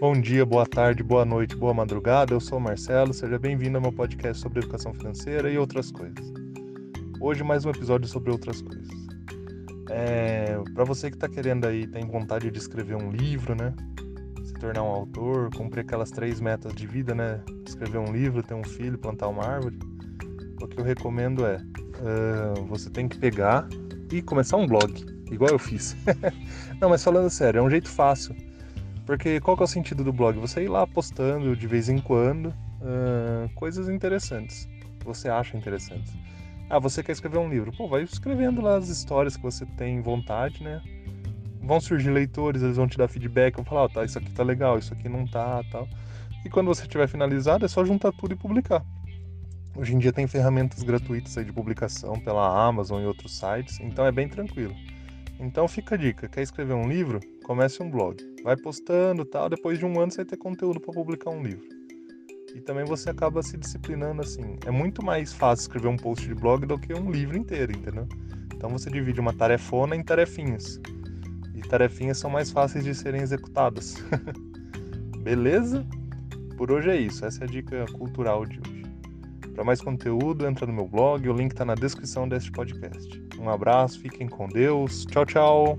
Bom dia, boa tarde, boa noite, boa madrugada. Eu sou o Marcelo, seja bem-vindo ao meu podcast sobre educação financeira e outras coisas. Hoje mais um episódio sobre outras coisas. É, para você que está querendo aí, tem vontade de escrever um livro, né? Se tornar um autor, cumprir aquelas três metas de vida, né? Escrever um livro, ter um filho, plantar uma árvore. O que eu recomendo é, uh, você tem que pegar e começar um blog, igual eu fiz. Não, mas falando sério, é um jeito fácil porque qual que é o sentido do blog? Você ir lá postando de vez em quando uh, coisas interessantes, você acha interessantes. Ah, você quer escrever um livro? Pô, vai escrevendo lá as histórias que você tem vontade, né? Vão surgir leitores, eles vão te dar feedback, vão falar, oh, tá, isso aqui tá legal, isso aqui não tá, tal. E quando você tiver finalizado, é só juntar tudo e publicar. Hoje em dia tem ferramentas gratuitas aí de publicação pela Amazon e outros sites, então é bem tranquilo. Então fica a dica, quer escrever um livro? Comece um blog. Vai postando tal, depois de um ano você vai ter conteúdo para publicar um livro. E também você acaba se disciplinando assim. É muito mais fácil escrever um post de blog do que um livro inteiro, entendeu? Então você divide uma tarefona em tarefinhas. E tarefinhas são mais fáceis de serem executadas. Beleza? Por hoje é isso. Essa é a dica cultural de hoje. Para mais conteúdo, entra no meu blog, o link está na descrição deste podcast. Um abraço, fiquem com Deus. Tchau, tchau.